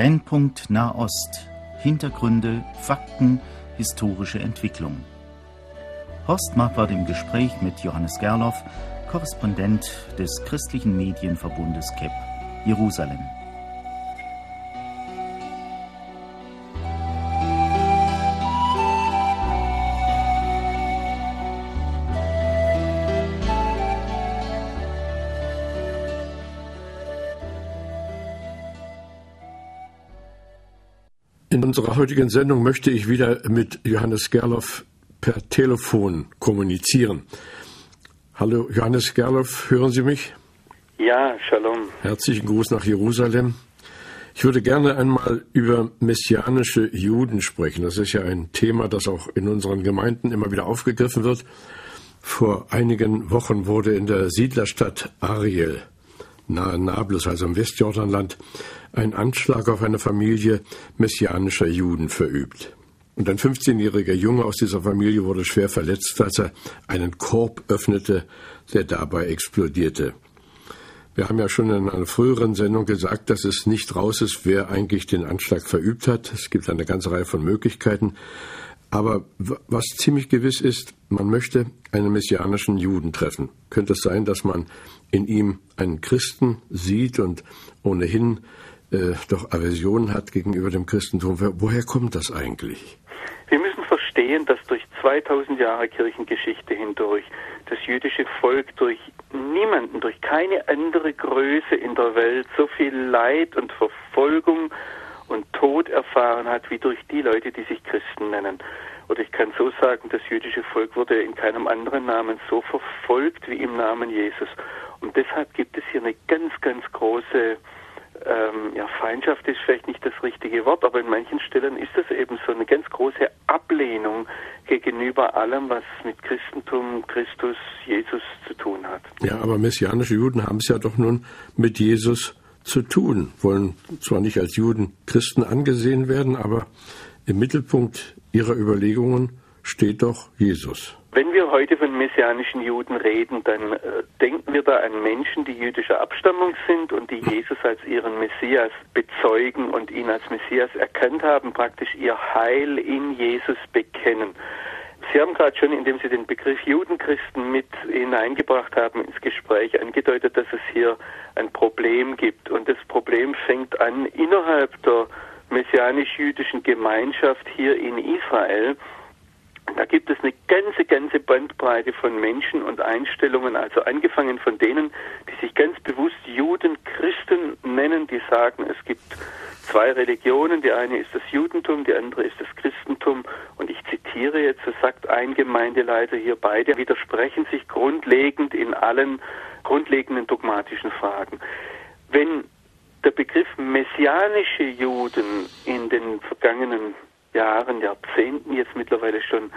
Brennpunkt Nahost. Hintergründe, Fakten, historische Entwicklung. Horst Marquardt im Gespräch mit Johannes Gerloff, Korrespondent des christlichen Medienverbundes KEP, Jerusalem. In unserer heutigen Sendung möchte ich wieder mit Johannes Gerloff per Telefon kommunizieren. Hallo Johannes Gerloff, hören Sie mich? Ja, Shalom. Herzlichen Gruß nach Jerusalem. Ich würde gerne einmal über messianische Juden sprechen. Das ist ja ein Thema, das auch in unseren Gemeinden immer wieder aufgegriffen wird. Vor einigen Wochen wurde in der Siedlerstadt Ariel nahe Nablus, also im Westjordanland, ein Anschlag auf eine Familie messianischer Juden verübt. Und ein 15-jähriger Junge aus dieser Familie wurde schwer verletzt, als er einen Korb öffnete, der dabei explodierte. Wir haben ja schon in einer früheren Sendung gesagt, dass es nicht raus ist, wer eigentlich den Anschlag verübt hat. Es gibt eine ganze Reihe von Möglichkeiten. Aber was ziemlich gewiss ist, man möchte einen messianischen Juden treffen. Könnte es sein, dass man in ihm einen Christen sieht und ohnehin äh, doch Aversion hat gegenüber dem Christentum. Woher kommt das eigentlich? Wir müssen verstehen, dass durch 2000 Jahre Kirchengeschichte hindurch das jüdische Volk durch niemanden, durch keine andere Größe in der Welt so viel Leid und Verfolgung und Tod erfahren hat wie durch die Leute, die sich Christen nennen. Oder ich kann so sagen, das jüdische Volk wurde in keinem anderen Namen so verfolgt wie im Namen Jesus. Und deshalb gibt es hier eine ganz, ganz große ähm, ja, Feindschaft ist vielleicht nicht das richtige Wort, aber in manchen Stellen ist es eben so eine ganz große Ablehnung gegenüber allem, was mit Christentum, Christus, Jesus zu tun hat. Ja, aber messianische Juden haben es ja doch nun mit Jesus zu tun, wollen zwar nicht als Juden Christen angesehen werden, aber im Mittelpunkt ihrer Überlegungen steht doch Jesus. Wenn wir heute von messianischen Juden reden, dann äh, denken wir da an Menschen, die jüdischer Abstammung sind und die Jesus als ihren Messias bezeugen und ihn als Messias erkannt haben, praktisch ihr Heil in Jesus bekennen. Sie haben gerade schon, indem Sie den Begriff Judenchristen mit hineingebracht haben ins Gespräch, angedeutet, dass es hier ein Problem gibt. Und das Problem fängt an innerhalb der messianisch-jüdischen Gemeinschaft hier in Israel. Da gibt es eine ganze, ganze Bandbreite von Menschen und Einstellungen, also angefangen von denen, die sich ganz bewusst Juden, Christen nennen, die sagen, es gibt zwei Religionen, die eine ist das Judentum, die andere ist das Christentum. Und ich zitiere jetzt, so sagt ein Gemeindeleiter hier, beide widersprechen sich grundlegend in allen grundlegenden dogmatischen Fragen. Wenn der Begriff messianische Juden in den vergangenen Jahren, Jahrzehnten jetzt mittlerweile schon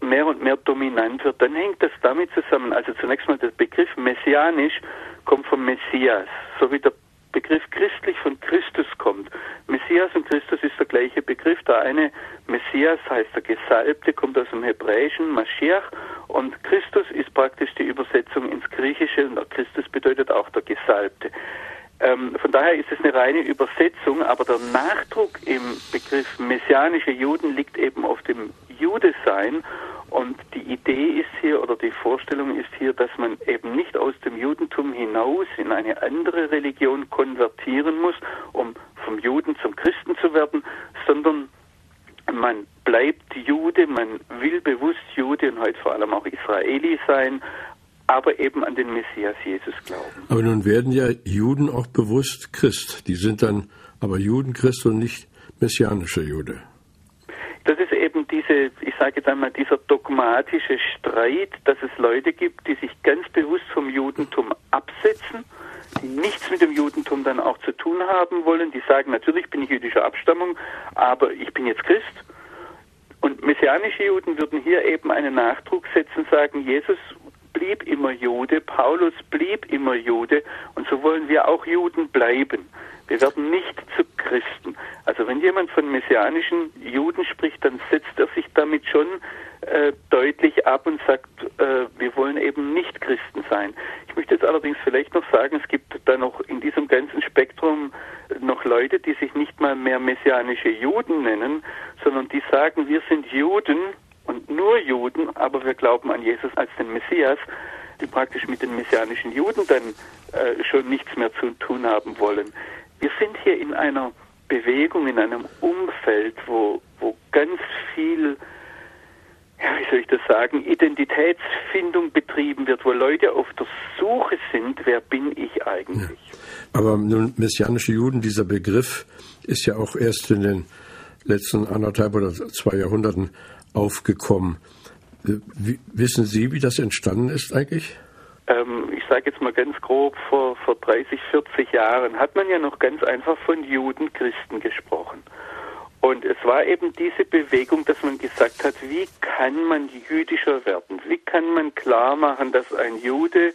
mehr und mehr dominant wird, dann hängt das damit zusammen. Also zunächst mal der Begriff messianisch kommt vom Messias, so wie der Begriff christlich von Christus kommt. Messias und Christus ist der gleiche Begriff. Der eine Messias heißt der Gesalbte, kommt aus dem Hebräischen, Mashiach, und Christus ist praktisch die Übersetzung ins Griechische und Christus bedeutet auch der Gesalbte. Ähm, von daher ist es eine reine Übersetzung, aber der Nachdruck im Begriff messianische Juden liegt eben auf dem Judesein. Und die Idee ist hier oder die Vorstellung ist hier, dass man eben nicht aus dem Judentum hinaus in eine andere Religion konvertieren muss, um vom Juden zum Christen zu werden, sondern man bleibt Jude, man will bewusst Jude und heute vor allem auch Israeli sein, aber eben an den Messias Jesus glauben. Aber nun werden ja Juden auch bewusst Christ. Die sind dann aber Judenchrist und nicht messianische Jude. Das ist eben diese, ich sage jetzt einmal, dieser dogmatische Streit, dass es Leute gibt, die sich ganz bewusst vom Judentum absetzen, die nichts mit dem Judentum dann auch zu tun haben wollen, die sagen, natürlich bin ich jüdischer Abstammung, aber ich bin jetzt Christ. Und messianische Juden würden hier eben einen Nachdruck setzen, sagen, Jesus blieb immer Jude, Paulus blieb immer Jude und so wollen wir auch Juden bleiben. Wir werden nicht zu Christen. Also wenn jemand von messianischen Juden spricht, dann setzt er sich damit schon äh, deutlich ab und sagt, äh, wir wollen eben nicht Christen sein. Ich möchte jetzt allerdings vielleicht noch sagen, es gibt da noch in diesem ganzen Spektrum noch Leute, die sich nicht mal mehr messianische Juden nennen, sondern die sagen, wir sind Juden nur Juden, aber wir glauben an Jesus als den Messias, die praktisch mit den messianischen Juden dann äh, schon nichts mehr zu tun haben wollen. Wir sind hier in einer Bewegung, in einem Umfeld, wo, wo ganz viel ja, wie soll ich das sagen, Identitätsfindung betrieben wird, wo Leute auf der Suche sind, wer bin ich eigentlich. Ja. Aber nun, messianische Juden, dieser Begriff ist ja auch erst in den letzten anderthalb oder zwei Jahrhunderten aufgekommen. Wissen Sie, wie das entstanden ist eigentlich? Ähm, ich sage jetzt mal ganz grob, vor, vor 30, 40 Jahren hat man ja noch ganz einfach von Juden, Christen gesprochen. Und es war eben diese Bewegung, dass man gesagt hat, wie kann man jüdischer werden? Wie kann man klar machen, dass ein Jude,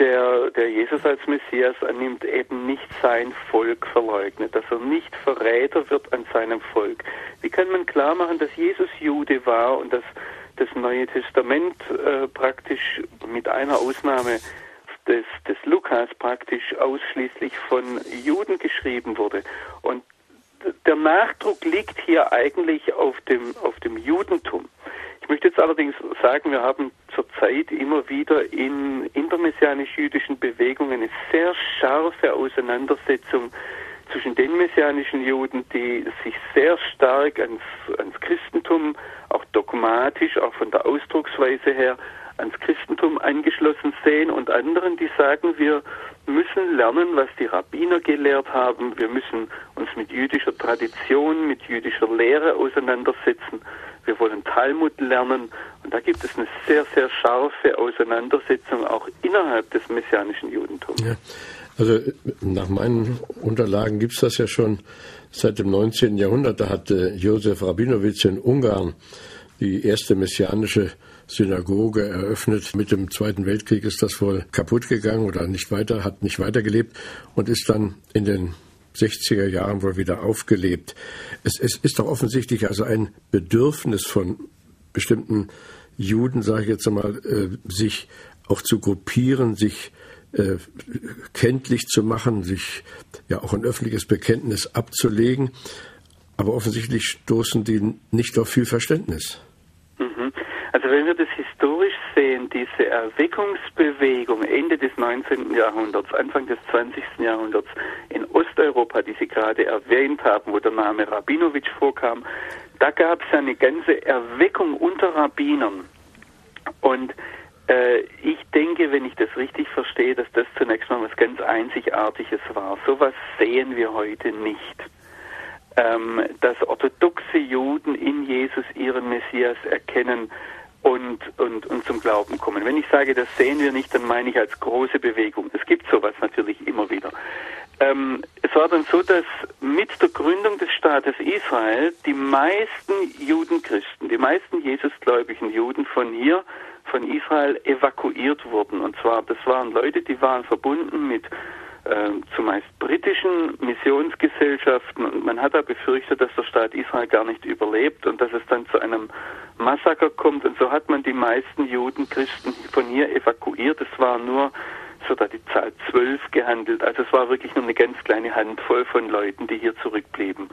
der, der Jesus als Messias annimmt, eben nicht sein Volk verleugnet, dass er nicht Verräter wird an seinem Volk? Wie kann man klar machen, dass Jesus Jude war und dass das Neue Testament äh, praktisch mit einer Ausnahme des, des Lukas praktisch ausschließlich von Juden geschrieben wurde. Und der Nachdruck liegt hier eigentlich auf dem, auf dem Judentum. Ich möchte jetzt allerdings sagen, wir haben zurzeit immer wieder in intermessianisch-jüdischen Bewegungen eine sehr scharfe Auseinandersetzung zwischen den messianischen Juden, die sich sehr stark ans, ans Christentum, auch dogmatisch, auch von der Ausdrucksweise her, ans Christentum angeschlossen sehen und anderen, die sagen, wir müssen lernen, was die Rabbiner gelehrt haben. Wir müssen uns mit jüdischer Tradition, mit jüdischer Lehre auseinandersetzen. Wir wollen Talmud lernen. Und da gibt es eine sehr, sehr scharfe Auseinandersetzung auch innerhalb des messianischen Judentums. Ja. Also nach meinen Unterlagen gibt es das ja schon seit dem 19. Jahrhundert. Da hat äh, Josef Rabinowitz in Ungarn die erste messianische Synagoge eröffnet. Mit dem Zweiten Weltkrieg ist das wohl kaputt gegangen oder nicht weiter, hat nicht weitergelebt und ist dann in den 60er Jahren wohl wieder aufgelebt. Es, es ist doch offensichtlich also ein Bedürfnis von bestimmten Juden, sage ich jetzt einmal, äh, sich auch zu gruppieren, sich äh, kenntlich zu machen, sich ja auch ein öffentliches Bekenntnis abzulegen. Aber offensichtlich stoßen die nicht auf viel Verständnis. Also wenn wir das historisch sehen, diese Erweckungsbewegung Ende des 19. Jahrhunderts, Anfang des 20. Jahrhunderts in Osteuropa, die Sie gerade erwähnt haben, wo der Name Rabinowitsch vorkam, da gab es eine ganze Erweckung unter Rabbinern. Und äh, ich denke, wenn ich das richtig verstehe, dass das zunächst mal was ganz Einzigartiges war. Sowas sehen wir heute nicht ähm, dass orthodoxe Juden in Jesus ihren Messias erkennen, und, und, und zum Glauben kommen. Wenn ich sage, das sehen wir nicht, dann meine ich als große Bewegung. Es gibt sowas natürlich immer wieder. Ähm, es war dann so, dass mit der Gründung des Staates Israel die meisten Judenchristen, die meisten Jesusgläubigen Juden von hier, von Israel evakuiert wurden. Und zwar, das waren Leute, die waren verbunden mit äh, zumeist britischen Missionsgesellschaften und man hat da befürchtet, dass der Staat Israel gar nicht überlebt und dass es dann zu einem Massaker kommt und so hat man die meisten Juden, Christen von hier evakuiert. Es war nur, so da die Zahl zwölf gehandelt, also es war wirklich nur eine ganz kleine Handvoll von Leuten, die hier zurückblieben.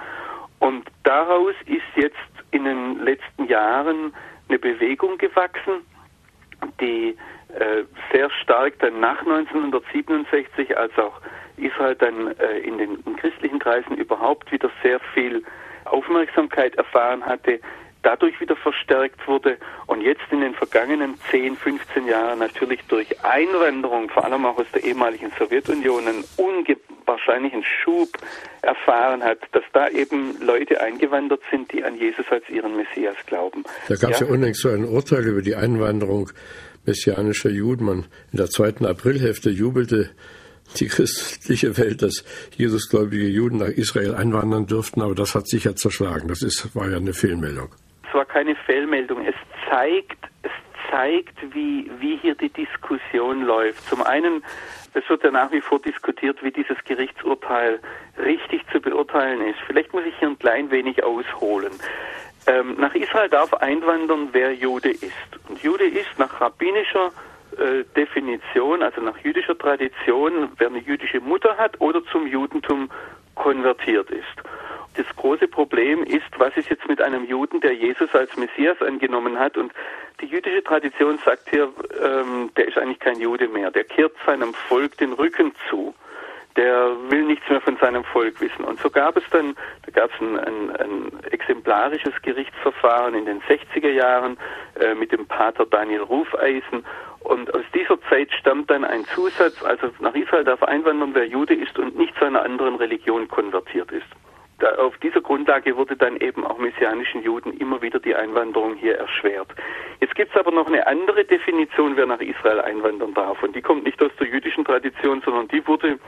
Und daraus ist jetzt in den letzten Jahren eine Bewegung gewachsen, die äh, sehr stark dann nach 1967, als auch Israel dann äh, in den in christlichen Kreisen überhaupt wieder sehr viel Aufmerksamkeit erfahren hatte, dadurch wieder verstärkt wurde und jetzt in den vergangenen 10, 15 Jahren natürlich durch Einwanderung, vor allem auch aus der ehemaligen Sowjetunion, einen unwahrscheinlichen Schub erfahren hat, dass da eben Leute eingewandert sind, die an Jesus als ihren Messias glauben. Da gab es ja, ja unlängst so ein Urteil über die Einwanderung messianischer Juden. Man in der zweiten Aprilhälfte jubelte die christliche Welt, dass Jesusgläubige Juden nach Israel einwandern dürften, aber das hat sich ja zerschlagen. Das ist, war ja eine Fehlmeldung. Es war keine Fehlmeldung. Es zeigt, es zeigt, wie, wie hier die Diskussion läuft. Zum einen, es wird ja nach wie vor diskutiert, wie dieses Gerichtsurteil richtig zu beurteilen ist. Vielleicht muss ich hier ein klein wenig ausholen. Ähm, nach Israel darf einwandern, wer Jude ist. Und Jude ist nach rabbinischer äh, Definition, also nach jüdischer Tradition, wer eine jüdische Mutter hat oder zum Judentum konvertiert ist. Das große Problem ist, was ist jetzt mit einem Juden, der Jesus als Messias angenommen hat und die jüdische Tradition sagt hier, ähm, der ist eigentlich kein Jude mehr, der kehrt seinem Volk den Rücken zu der will nichts mehr von seinem Volk wissen. Und so gab es dann, da gab es ein, ein, ein exemplarisches Gerichtsverfahren in den 60er Jahren äh, mit dem Pater Daniel Rufeisen. Und aus dieser Zeit stammt dann ein Zusatz, also nach Israel darf einwandern, wer Jude ist und nicht zu einer anderen Religion konvertiert ist. Da, auf dieser Grundlage wurde dann eben auch messianischen Juden immer wieder die Einwanderung hier erschwert. Jetzt gibt es aber noch eine andere Definition, wer nach Israel einwandern darf. Und die kommt nicht aus der jüdischen Tradition, sondern die wurde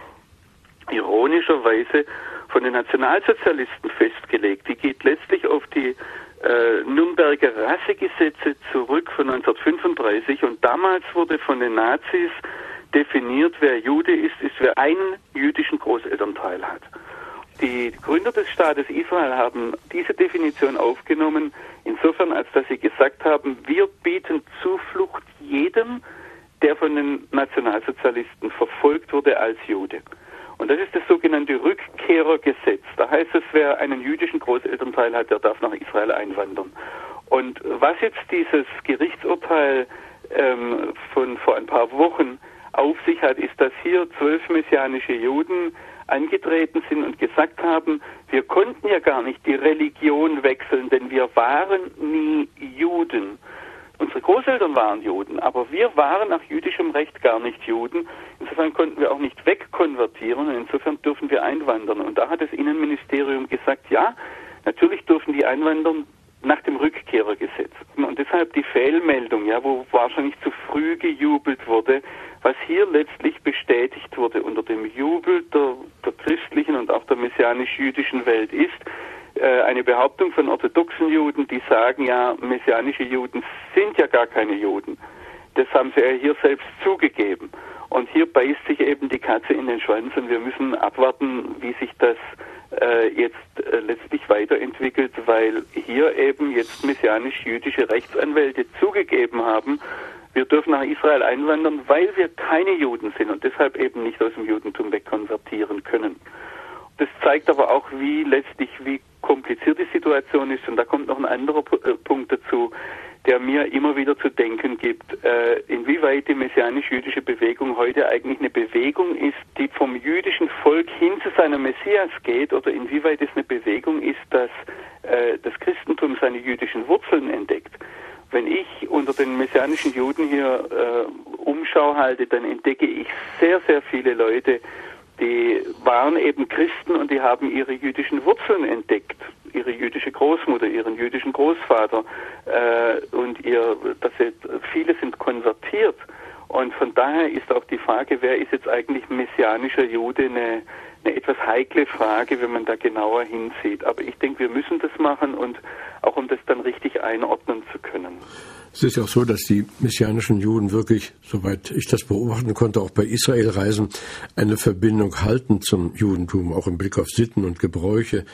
ironischerweise von den Nationalsozialisten festgelegt. Die geht letztlich auf die äh, Nürnberger Rassegesetze zurück von 1935 und damals wurde von den Nazis definiert, wer Jude ist, ist wer einen jüdischen Großelternteil hat. Die Gründer des Staates Israel haben diese Definition aufgenommen, insofern als dass sie gesagt haben, wir bieten Zuflucht jedem, der von den Nationalsozialisten verfolgt wurde als Jude. Und das ist das sogenannte Rückkehrergesetz. Da heißt es, wer einen jüdischen Großelternteil hat, der darf nach Israel einwandern. Und was jetzt dieses Gerichtsurteil ähm, von vor ein paar Wochen auf sich hat, ist, dass hier zwölf messianische Juden angetreten sind und gesagt haben, wir konnten ja gar nicht die Religion wechseln, denn wir waren nie Juden. Unsere Großeltern waren Juden, aber wir waren nach jüdischem Recht gar nicht Juden. Insofern konnten wir auch nicht wegkonvertieren und insofern dürfen wir einwandern. Und da hat das Innenministerium gesagt, ja, natürlich dürfen die einwandern nach dem Rückkehrergesetz. Und deshalb die Fehlmeldung, ja, wo wahrscheinlich zu früh gejubelt wurde, was hier letztlich bestätigt wurde unter dem Jubel der, der christlichen und auch der messianisch-jüdischen Welt ist, äh, eine Behauptung von orthodoxen Juden, die sagen, ja, messianische Juden sind ja gar keine Juden. Das haben sie ja hier selbst zugegeben. Und hier beißt sich eben die Katze in den Schwanz und wir müssen abwarten, wie sich das äh, jetzt äh, letztlich weiterentwickelt, weil hier eben jetzt messianisch-jüdische Rechtsanwälte zugegeben haben, wir dürfen nach Israel einwandern, weil wir keine Juden sind und deshalb eben nicht aus dem Judentum wegkonvertieren können. Das zeigt aber auch, wie letztlich, wie kompliziert die Situation ist. Und da kommt noch ein anderer äh, Punkt dazu, der mir immer wieder zu denken gibt, äh, inwieweit die messianisch-jüdische Bewegung heute eigentlich eine Bewegung ist, die vom jüdischen Volk hin zu seinem Messias geht, oder inwieweit es eine Bewegung ist, dass äh, das Christentum seine jüdischen Wurzeln entdeckt. Wenn ich unter den messianischen Juden hier äh, Umschau halte, dann entdecke ich sehr, sehr viele Leute, die waren eben Christen und die haben ihre jüdischen Wurzeln entdeckt, ihre jüdische Großmutter, ihren jüdischen Großvater äh, und ihr, dass sie, viele sind konvertiert. Und von daher ist auch die Frage, wer ist jetzt eigentlich messianischer Jude, eine, eine etwas heikle Frage, wenn man da genauer hinsieht. Aber ich denke, wir müssen das machen und auch um das dann richtig einordnen zu können. Es ist ja auch so, dass die messianischen Juden wirklich, soweit ich das beobachten konnte, auch bei Israelreisen eine Verbindung halten zum Judentum, auch im Blick auf Sitten und Gebräuche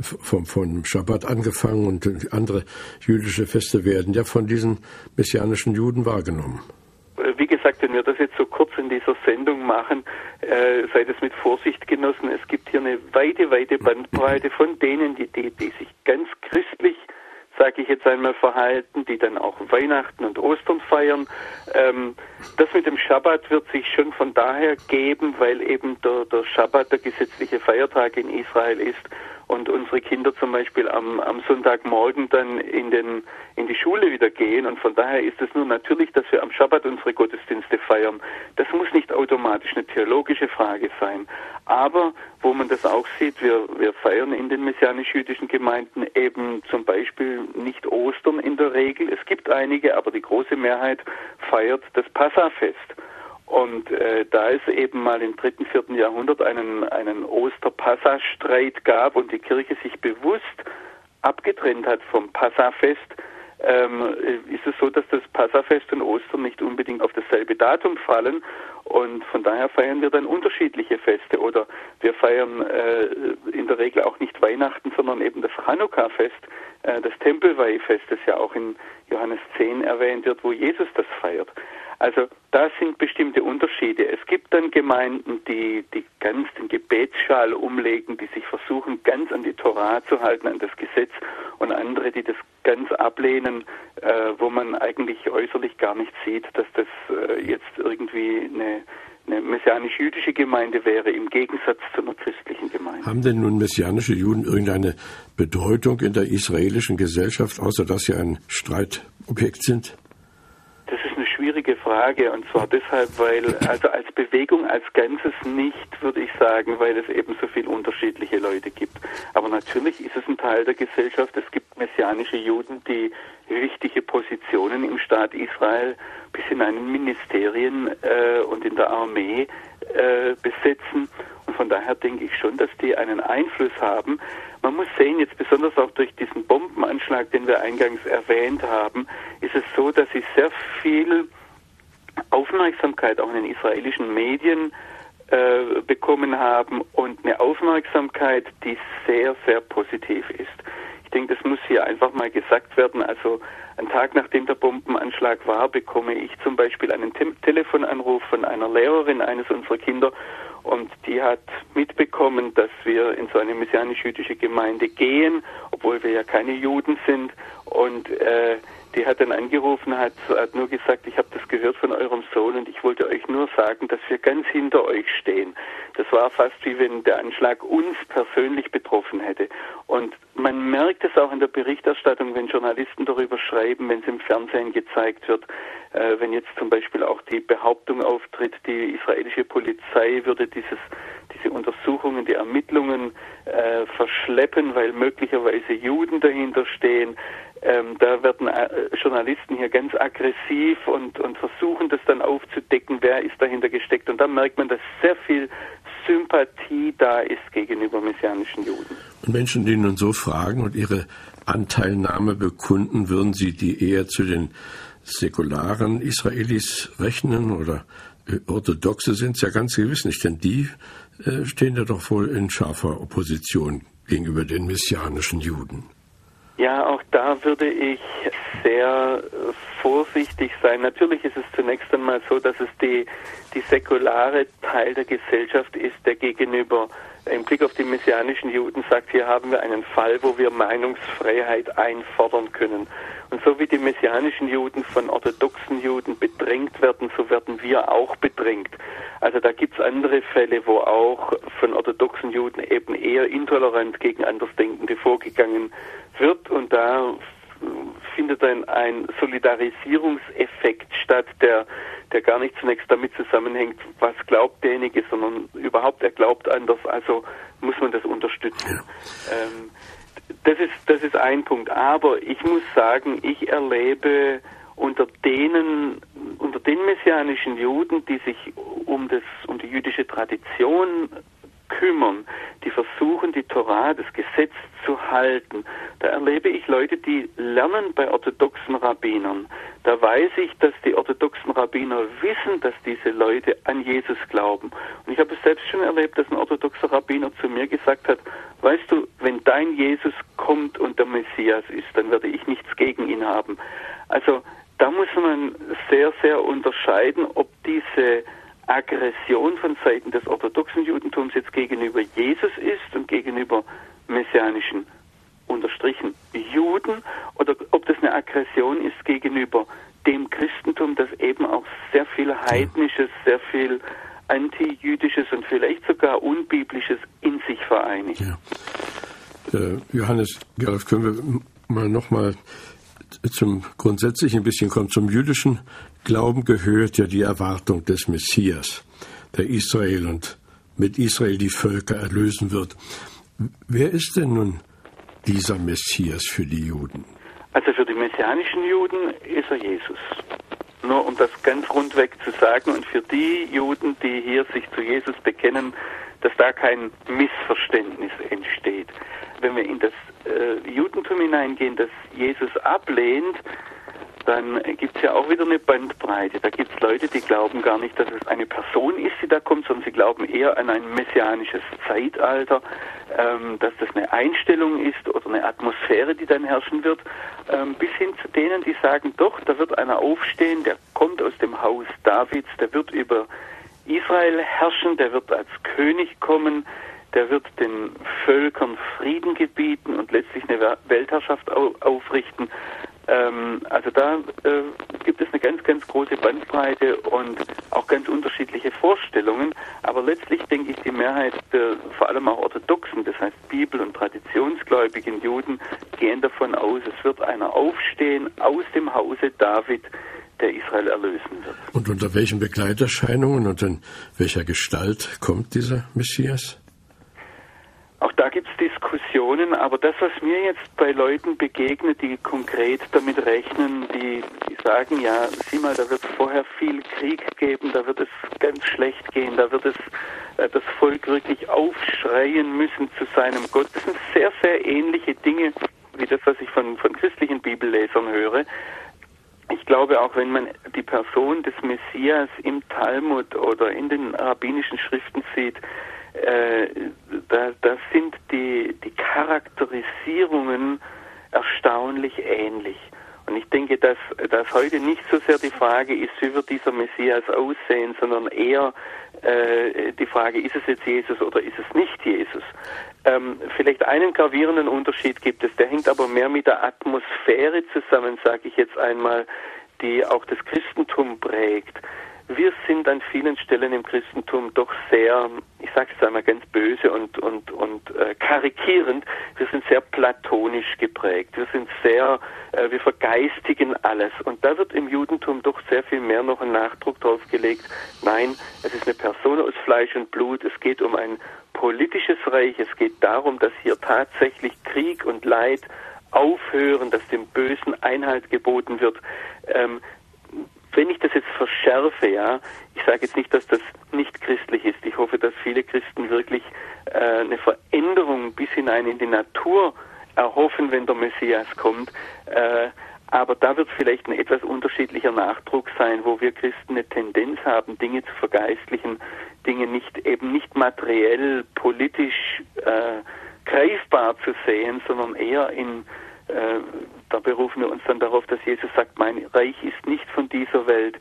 vom, vom Schabbat angefangen und andere jüdische Feste werden ja von diesen messianischen Juden wahrgenommen. Wie gesagt, wenn wir das jetzt so kurz in dieser Sendung machen, äh, seid es mit Vorsicht genossen. Es gibt hier eine weite, weite Bandbreite von denen, die, die, die sich ganz christlich sage ich jetzt einmal, verhalten, die dann auch Weihnachten und Ostern feiern. Ähm, das mit dem Schabbat wird sich schon von daher geben, weil eben der, der Schabbat der gesetzliche Feiertag in Israel ist und unsere Kinder zum Beispiel am, am Sonntagmorgen dann in, den, in die Schule wieder gehen. Und von daher ist es nur natürlich, dass wir am Schabbat unsere Gottesdienste feiern. Das muss nicht automatisch eine theologische Frage sein. Aber wo man das auch sieht, wir, wir feiern in den messianisch-jüdischen Gemeinden eben zum Beispiel nicht Ostern in der Regel. Es gibt einige, aber die große Mehrheit feiert das Passafest. Und äh, da es eben mal im dritten, vierten Jahrhundert einen, einen Oster-Passa-Streit gab und die Kirche sich bewusst abgetrennt hat vom Passafest, ähm, ist es so, dass das Passafest und Ostern nicht unbedingt auf dasselbe Datum fallen und von daher feiern wir dann unterschiedliche Feste oder wir feiern äh, in der Regel auch nicht Weihnachten, sondern eben das Chanukka-Fest, äh, das Tempelweihfest, das ja auch in Johannes 10 erwähnt wird, wo Jesus das feiert. Also da sind bestimmte Unterschiede. Es gibt dann Gemeinden, die, die ganz den Gebetsschal umlegen, die sich versuchen, ganz an die Torah zu halten, an das Gesetz, und andere, die das ganz ablehnen, äh, wo man eigentlich äußerlich gar nicht sieht, dass das äh, jetzt irgendwie eine, eine messianisch-jüdische Gemeinde wäre, im Gegensatz zu einer christlichen Gemeinde. Haben denn nun messianische Juden irgendeine Bedeutung in der israelischen Gesellschaft, außer dass sie ein Streitobjekt sind? Schwierige Frage und zwar deshalb, weil also als Bewegung als Ganzes nicht, würde ich sagen, weil es eben so viele unterschiedliche Leute gibt. Aber natürlich ist es ein Teil der Gesellschaft. Es gibt messianische Juden, die wichtige Positionen im Staat Israel bis in Ministerien äh, und in der Armee äh, besetzen. Und von daher denke ich schon, dass die einen Einfluss haben. Man muss sehen, jetzt besonders auch durch diesen Bombenanschlag, den wir eingangs erwähnt haben, ist es so, dass sie sehr viel Aufmerksamkeit auch in den israelischen Medien äh, bekommen haben und eine Aufmerksamkeit, die sehr, sehr positiv ist. Denke, das muss hier einfach mal gesagt werden. Also einen Tag nachdem der Bombenanschlag war, bekomme ich zum Beispiel einen Te Telefonanruf von einer Lehrerin eines unserer Kinder und die hat mitbekommen, dass wir in so eine messianisch-jüdische Gemeinde gehen, obwohl wir ja keine Juden sind. Und äh, die hat dann angerufen, hat, hat nur gesagt, ich habe das gehört von eurem Sohn und ich wollte euch nur sagen, dass wir ganz hinter euch stehen. Das war fast wie wenn der Anschlag uns persönlich betroffen hätte. Und man merkt es auch in der Berichterstattung, wenn Journalisten darüber schreiben, wenn es im Fernsehen gezeigt wird, äh, wenn jetzt zum Beispiel auch die Behauptung auftritt, die israelische Polizei würde dieses, diese Untersuchungen, die Ermittlungen äh, verschleppen, weil möglicherweise Juden dahinter stehen. Ähm, da werden äh, Journalisten hier ganz aggressiv und, und versuchen das dann aufzudecken, wer ist dahinter gesteckt. Und da merkt man, dass sehr viel Sympathie da ist gegenüber messianischen Juden. Und Menschen, die nun so fragen und ihre Anteilnahme bekunden, würden Sie die eher zu den säkularen Israelis rechnen oder äh, Orthodoxe sind es ja ganz gewiss nicht, denn die äh, stehen ja doch wohl in scharfer Opposition gegenüber den messianischen Juden. Ja, auch da würde ich sehr vorsichtig sein. Natürlich ist es zunächst einmal so, dass es die, die säkulare Teil der Gesellschaft ist, der gegenüber im Blick auf die messianischen Juden sagt, hier haben wir einen Fall, wo wir Meinungsfreiheit einfordern können. Und so wie die messianischen Juden von orthodoxen Juden bedrängt werden, so werden wir auch bedrängt. Also da gibt es andere Fälle, wo auch von orthodoxen Juden eben eher intolerant gegen Andersdenkende vorgegangen wird. Und da findet dann ein Solidarisierungseffekt statt, der, der gar nicht zunächst damit zusammenhängt, was glaubt derjenige, sondern überhaupt er glaubt anders, also muss man das unterstützen. Ähm, das ist, das ist ein Punkt. Aber ich muss sagen, ich erlebe unter denen, unter den messianischen Juden, die sich um das, um die jüdische Tradition kümmern, die versuchen, die Torah, das Gesetz zu halten. Da erlebe ich Leute, die lernen bei orthodoxen Rabbinern. Da weiß ich, dass die orthodoxen Rabbiner wissen, dass diese Leute an Jesus glauben. Und ich habe es selbst schon erlebt, dass ein orthodoxer Rabbiner zu mir gesagt hat, weißt du, wenn dein Jesus kommt und der Messias ist, dann werde ich nichts gegen ihn haben. Also da muss man sehr, sehr unterscheiden, ob diese Aggression von Seiten des orthodoxen Judentums jetzt gegenüber Jesus ist und gegenüber messianischen unterstrichen Juden oder ob das eine Aggression ist gegenüber dem Christentum, das eben auch sehr viel heidnisches, sehr viel antijüdisches und vielleicht sogar unbiblisches in sich vereinigt. Ja. Äh, Johannes Gerloff, können wir mal nochmal zum grundsätzlichen ein bisschen kommen. Zum jüdischen Glauben gehört ja die Erwartung des Messias, der Israel und mit Israel die Völker erlösen wird. Wer ist denn nun dieser Messias für die Juden? Also für die messianischen Juden ist er Jesus. Nur um das ganz rundweg zu sagen und für die Juden, die hier sich zu Jesus bekennen, dass da kein Missverständnis entsteht. Wenn wir in das äh, Judentum hineingehen, das Jesus ablehnt, dann gibt es ja auch wieder eine Bandbreite. Da gibt es Leute, die glauben gar nicht, dass es eine Person ist, die da kommt, sondern sie glauben eher an ein messianisches Zeitalter, ähm, dass das eine Einstellung ist oder eine Atmosphäre, die dann herrschen wird, ähm, bis hin zu denen, die sagen, doch, da wird einer aufstehen, der kommt aus dem Haus Davids, der wird über Israel herrschen, der wird als König kommen, der wird den Völkern Frieden gebieten und letztlich eine Weltherrschaft aufrichten. Ähm, also da äh, gibt es eine ganz, ganz große Bandbreite und auch ganz unterschiedliche Vorstellungen. Aber letztlich denke ich, die Mehrheit der vor allem auch orthodoxen, das heißt Bibel- und traditionsgläubigen Juden, gehen davon aus, es wird einer aufstehen aus dem Hause David, der Israel erlösen wird. Und unter welchen Begleiterscheinungen und in welcher Gestalt kommt dieser Messias? Auch da gibt es Diskussionen, aber das, was mir jetzt bei Leuten begegnet, die konkret damit rechnen, die, die sagen, ja, sieh mal, da wird es vorher viel Krieg geben, da wird es ganz schlecht gehen, da wird es äh, das Volk wirklich aufschreien müssen zu seinem Gott. Das sind sehr, sehr ähnliche Dinge wie das, was ich von, von christlichen Bibellesern höre. Ich glaube, auch wenn man die Person des Messias im Talmud oder in den rabbinischen Schriften sieht, äh, da, da sind die, die Charakterisierungen erstaunlich ähnlich. Und ich denke, dass, dass heute nicht so sehr die Frage ist, wie wird dieser Messias aussehen, sondern eher äh, die Frage, ist es jetzt Jesus oder ist es nicht Jesus? Ähm, vielleicht einen gravierenden Unterschied gibt es, der hängt aber mehr mit der Atmosphäre zusammen, sage ich jetzt einmal, die auch das Christentum prägt wir sind an vielen Stellen im Christentum doch sehr, ich sage es einmal ganz böse und, und, und äh, karikierend, wir sind sehr platonisch geprägt. Wir sind sehr, äh, wir vergeistigen alles. Und da wird im Judentum doch sehr viel mehr noch ein Nachdruck drauf gelegt. Nein, es ist eine Person aus Fleisch und Blut. Es geht um ein politisches Reich. Es geht darum, dass hier tatsächlich Krieg und Leid aufhören, dass dem Bösen Einhalt geboten wird. Ähm, wenn ich das jetzt verschärfe, ja, ich sage jetzt nicht, dass das nicht christlich ist. Ich hoffe, dass viele Christen wirklich äh, eine Veränderung bis hinein in die Natur erhoffen, wenn der Messias kommt. Äh, aber da wird vielleicht ein etwas unterschiedlicher Nachdruck sein, wo wir Christen eine Tendenz haben, Dinge zu vergeistlichen, Dinge nicht eben nicht materiell, politisch äh, greifbar zu sehen, sondern eher in äh, da berufen wir uns dann darauf, dass Jesus sagt, mein Reich ist nicht von dieser Welt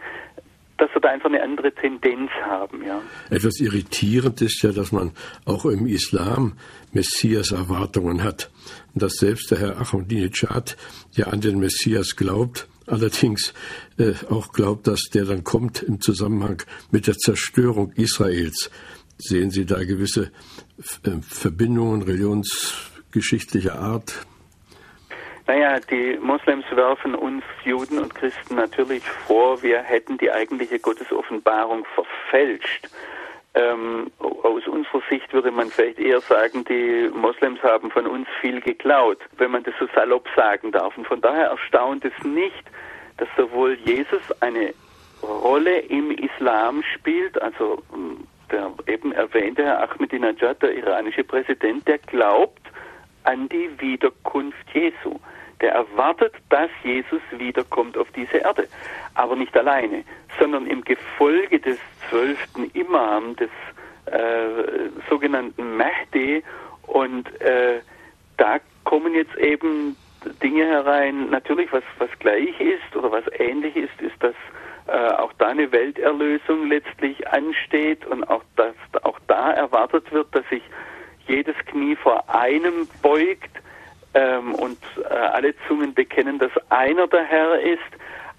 dass wir da einfach eine andere Tendenz haben. Ja. Etwas irritierend ist ja, dass man auch im Islam Messias-Erwartungen hat. Und dass selbst der Herr Ahmadinejad ja an den Messias glaubt, allerdings äh, auch glaubt, dass der dann kommt im Zusammenhang mit der Zerstörung Israels. Sehen Sie da gewisse äh, Verbindungen religionsgeschichtlicher Art? Naja, die Moslems werfen uns Juden und Christen natürlich vor, wir hätten die eigentliche Gottesoffenbarung verfälscht. Ähm, aus unserer Sicht würde man vielleicht eher sagen, die Moslems haben von uns viel geklaut, wenn man das so salopp sagen darf. Und von daher erstaunt es nicht, dass sowohl Jesus eine Rolle im Islam spielt, also hm, der eben erwähnte Herr Ahmadinejad, der iranische Präsident, der glaubt an die Wiederkunft Jesu der erwartet, dass Jesus wiederkommt auf diese Erde. Aber nicht alleine, sondern im Gefolge des zwölften Imam, des äh, sogenannten Mahdi. Und äh, da kommen jetzt eben Dinge herein, natürlich was, was gleich ist oder was ähnlich ist, ist, dass äh, auch da eine Welterlösung letztlich ansteht und auch, dass auch da erwartet wird, dass sich jedes Knie vor einem beugt ähm, und äh, alle Zungen bekennen, dass einer der Herr ist,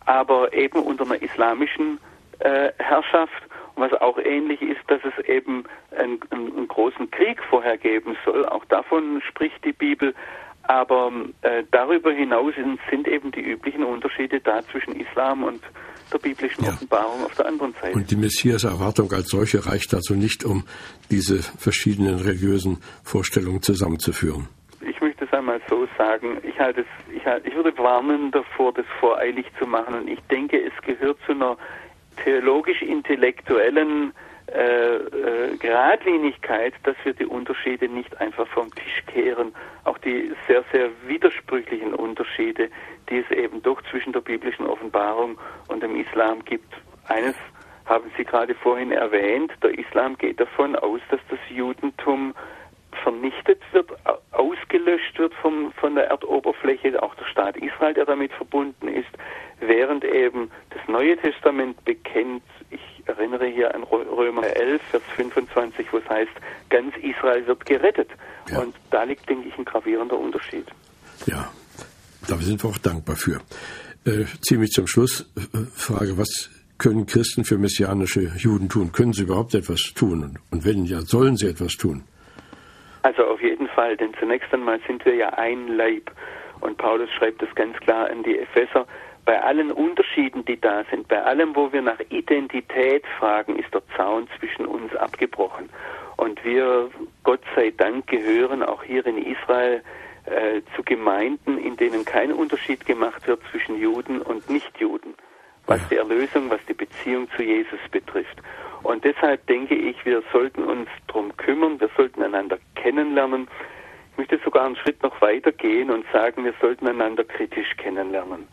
aber eben unter einer islamischen äh, Herrschaft. Und was auch ähnlich ist, dass es eben einen, einen, großen Krieg vorher geben soll. Auch davon spricht die Bibel. Aber äh, darüber hinaus sind, sind, eben die üblichen Unterschiede da zwischen Islam und der biblischen ja. Offenbarung auf der anderen Seite. Und die Messias-Erwartung als solche reicht also nicht, um diese verschiedenen religiösen Vorstellungen zusammenzuführen einmal so sagen, ich halte es, ich, halte, ich würde warnen davor, das voreilig zu machen. Und ich denke, es gehört zu einer theologisch-intellektuellen äh, äh, Gradlinigkeit, dass wir die Unterschiede nicht einfach vom Tisch kehren. Auch die sehr, sehr widersprüchlichen Unterschiede, die es eben doch zwischen der biblischen Offenbarung und dem Islam gibt. Eines haben Sie gerade vorhin erwähnt, der Islam geht davon aus, dass das Judentum vernichtet wird, ausgelöscht wird vom, von der Erdoberfläche, auch der Staat Israel, der damit verbunden ist, während eben das Neue Testament bekennt, ich erinnere hier an Römer 11, Vers 25, wo es heißt, ganz Israel wird gerettet. Ja. Und da liegt, denke ich, ein gravierender Unterschied. Ja, da sind wir auch dankbar für. Äh, ziemlich zum Schluss äh, Frage, was können Christen für messianische Juden tun? Können sie überhaupt etwas tun? Und wenn ja, sollen sie etwas tun? Also auf jeden Fall, denn zunächst einmal sind wir ja ein Leib. Und Paulus schreibt das ganz klar an die Epheser. Bei allen Unterschieden, die da sind, bei allem, wo wir nach Identität fragen, ist der Zaun zwischen uns abgebrochen. Und wir, Gott sei Dank, gehören auch hier in Israel äh, zu Gemeinden, in denen kein Unterschied gemacht wird zwischen Juden und Nichtjuden, was die Erlösung, was die Beziehung zu Jesus betrifft. Und deshalb denke ich, wir sollten uns darum kümmern, wir sollten einander kennenlernen. Ich möchte sogar einen Schritt noch weiter gehen und sagen, wir sollten einander kritisch kennenlernen.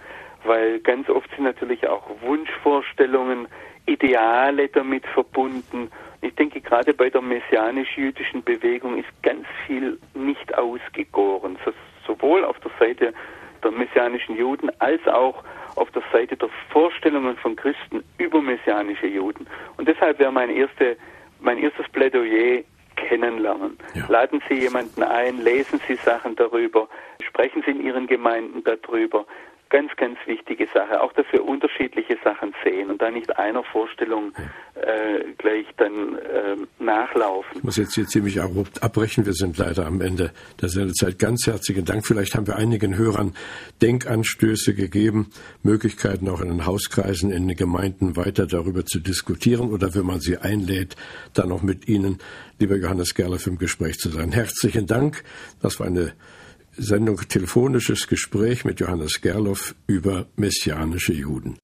Weil ganz oft sind natürlich auch Wunschvorstellungen, Ideale damit verbunden ich denke, gerade bei der messianisch-jüdischen Bewegung ist ganz viel nicht ausgegoren, sowohl auf der Seite der messianischen Juden als auch auf der Seite der Vorstellungen von Christen über messianische Juden. Und deshalb wäre mein, erste, mein erstes Plädoyer kennenlernen. Ja. Laden Sie jemanden ein, lesen Sie Sachen darüber, sprechen Sie in Ihren Gemeinden darüber, ganz, ganz wichtige Sache. Auch dafür unterschiedliche Sachen sehen und da nicht einer Vorstellung äh, gleich dann äh, nachlaufen. Ich muss jetzt hier ziemlich abrupt abbrechen. Wir sind leider am Ende der Sendezeit. Ganz herzlichen Dank. Vielleicht haben wir einigen Hörern Denkanstöße gegeben, Möglichkeiten auch in den Hauskreisen, in den Gemeinden weiter darüber zu diskutieren oder wenn man sie einlädt, dann auch mit Ihnen, lieber Johannes Gerloff, im Gespräch zu sein. Herzlichen Dank. Das war eine Sendung Telefonisches Gespräch mit Johannes Gerloff über messianische Juden.